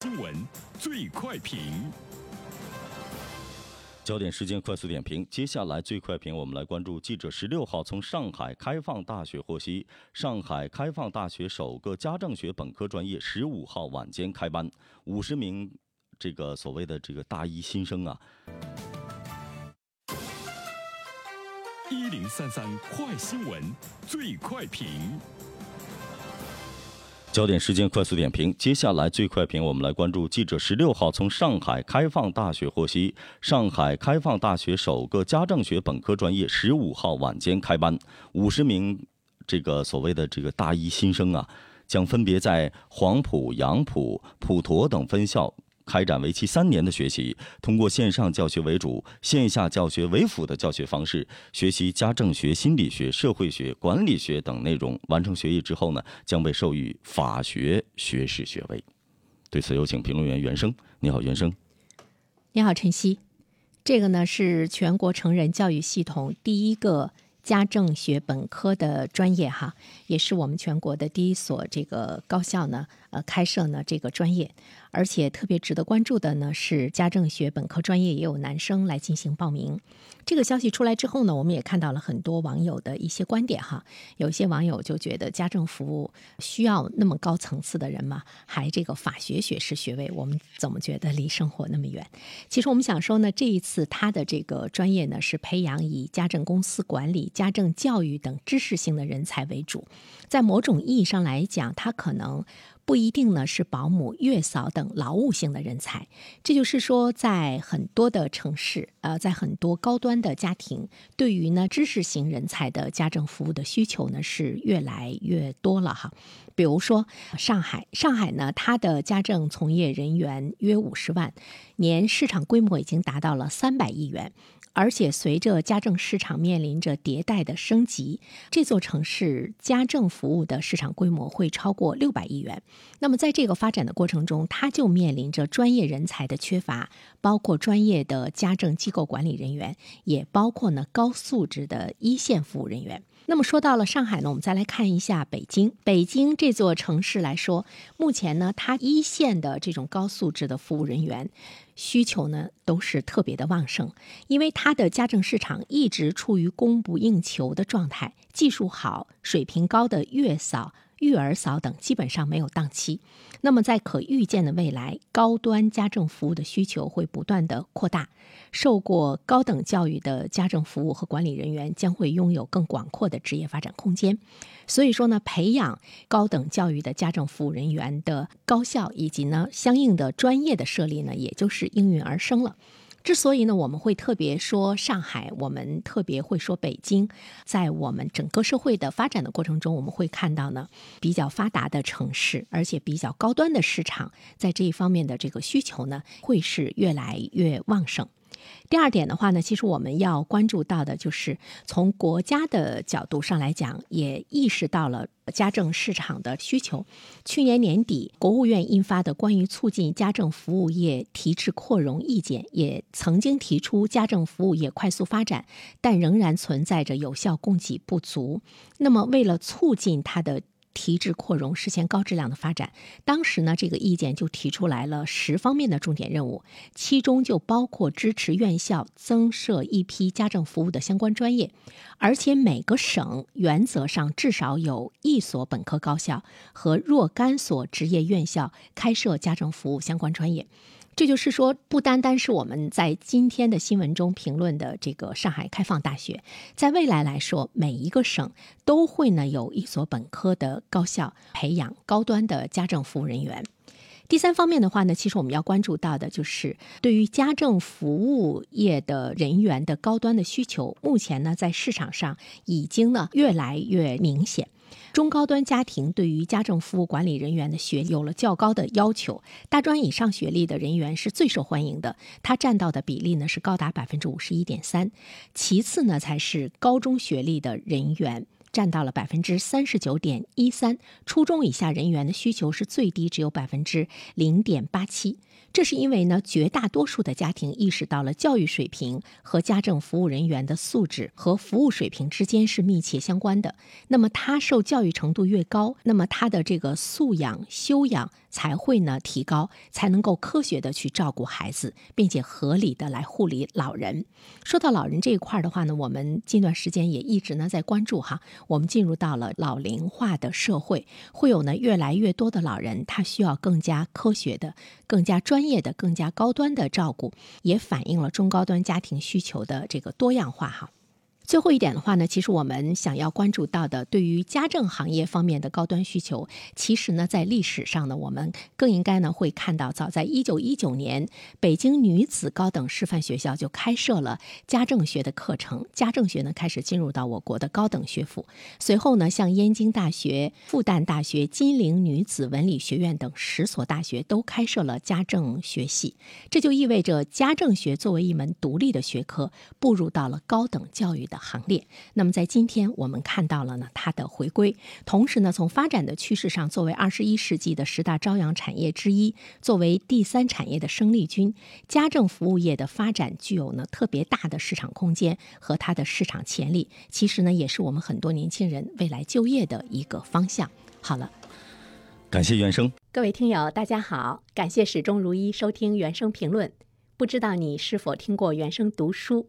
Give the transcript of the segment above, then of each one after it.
新闻最快评，焦点时间快速点评。接下来最快评，我们来关注记者十六号从上海开放大学获悉，上海开放大学首个家政学本科专业十五号晚间开班，五十名这个所谓的这个大一新生啊。一零三三快新闻最快评。焦点时间快速点评，接下来最快评，我们来关注记者十六号从上海开放大学获悉，上海开放大学首个家政学本科专业十五号晚间开班，五十名这个所谓的这个大一新生啊，将分别在黄埔、杨浦、普陀等分校。开展为期三年的学习，通过线上教学为主、线下教学为辅的教学方式，学习家政学、心理学、社会学、管理学等内容。完成学业之后呢，将被授予法学学士学位。对此，有请评论员袁生。你好，袁生。你好，晨曦。这个呢是全国成人教育系统第一个。家政学本科的专业哈，也是我们全国的第一所这个高校呢，呃，开设呢这个专业，而且特别值得关注的呢是家政学本科专业也有男生来进行报名。这个消息出来之后呢，我们也看到了很多网友的一些观点哈，有些网友就觉得家政服务需要那么高层次的人吗？还这个法学学士学位，我们怎么觉得离生活那么远？其实我们想说呢，这一次他的这个专业呢是培养以家政公司管理。家政教育等知识性的人才为主，在某种意义上来讲，他可能不不一定呢是保姆、月嫂等劳务性的人才。这就是说，在很多的城市，呃，在很多高端的家庭，对于呢知识型人才的家政服务的需求呢是越来越多了哈。比如说上海，上海呢，它的家政从业人员约五十万，年市场规模已经达到了三百亿元。而且随着家政市场面临着迭代的升级，这座城市家政服务的市场规模会超过六百亿元。那么在这个发展的过程中，它就面临着专业人才的缺乏，包括专业的家政机构管理人员，也包括呢高素质的一线服务人员。那么说到了上海呢，我们再来看一下北京。北京这座城市来说，目前呢，它一线的这种高素质的服务人员需求呢，都是特别的旺盛，因为它的家政市场一直处于供不应求的状态，技术好、水平高的月嫂。育儿嫂等基本上没有档期，那么在可预见的未来，高端家政服务的需求会不断的扩大，受过高等教育的家政服务和管理人员将会拥有更广阔的职业发展空间。所以说呢，培养高等教育的家政服务人员的高校以及呢相应的专业的设立呢，也就是应运而生了。之所以呢，我们会特别说上海，我们特别会说北京，在我们整个社会的发展的过程中，我们会看到呢，比较发达的城市，而且比较高端的市场，在这一方面的这个需求呢，会是越来越旺盛。第二点的话呢，其实我们要关注到的就是从国家的角度上来讲，也意识到了家政市场的需求。去年年底，国务院印发的关于促进家政服务业提质扩容意见，也曾经提出家政服务业快速发展，但仍然存在着有效供给不足。那么，为了促进它的提质扩容，实现高质量的发展。当时呢，这个意见就提出来了十方面的重点任务，其中就包括支持院校增设一批家政服务的相关专业，而且每个省原则上至少有一所本科高校和若干所职业院校开设家政服务相关专业。这就是说，不单单是我们在今天的新闻中评论的这个上海开放大学，在未来来说，每一个省都会呢有一所本科的高校培养高端的家政服务人员。第三方面的话呢，其实我们要关注到的就是对于家政服务业的人员的高端的需求，目前呢在市场上已经呢越来越明显。中高端家庭对于家政服务管理人员的学有了较高的要求，大专以上学历的人员是最受欢迎的，它占到的比例呢是高达百分之五十一点三，其次呢才是高中学历的人员。占到了百分之三十九点一三，初中以下人员的需求是最低，只有百分之零点八七。这是因为呢，绝大多数的家庭意识到了教育水平和家政服务人员的素质和服务水平之间是密切相关的。那么他受教育程度越高，那么他的这个素养修养才会呢提高，才能够科学的去照顾孩子，并且合理的来护理老人。说到老人这一块的话呢，我们近段时间也一直呢在关注哈，我们进入到了老龄化的社会，会有呢越来越多的老人，他需要更加科学的、更加专。业的、更加高端的照顾，也反映了中高端家庭需求的这个多样化哈。最后一点的话呢，其实我们想要关注到的，对于家政行业方面的高端需求，其实呢，在历史上呢，我们更应该呢会看到，早在一九一九年，北京女子高等师范学校就开设了家政学的课程，家政学呢开始进入到我国的高等学府。随后呢，像燕京大学、复旦大学、金陵女子文理学院等十所大学都开设了家政学系，这就意味着家政学作为一门独立的学科，步入到了高等教育的的。行列。那么在今天，我们看到了呢它的回归，同时呢，从发展的趋势上，作为二十一世纪的十大朝阳产业之一，作为第三产业的生力军，家政服务业的发展具有呢特别大的市场空间和它的市场潜力。其实呢，也是我们很多年轻人未来就业的一个方向。好了，感谢原生，各位听友，大家好，感谢始终如一收听原声评论。不知道你是否听过原声读书？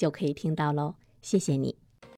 就可以听到喽，谢谢你。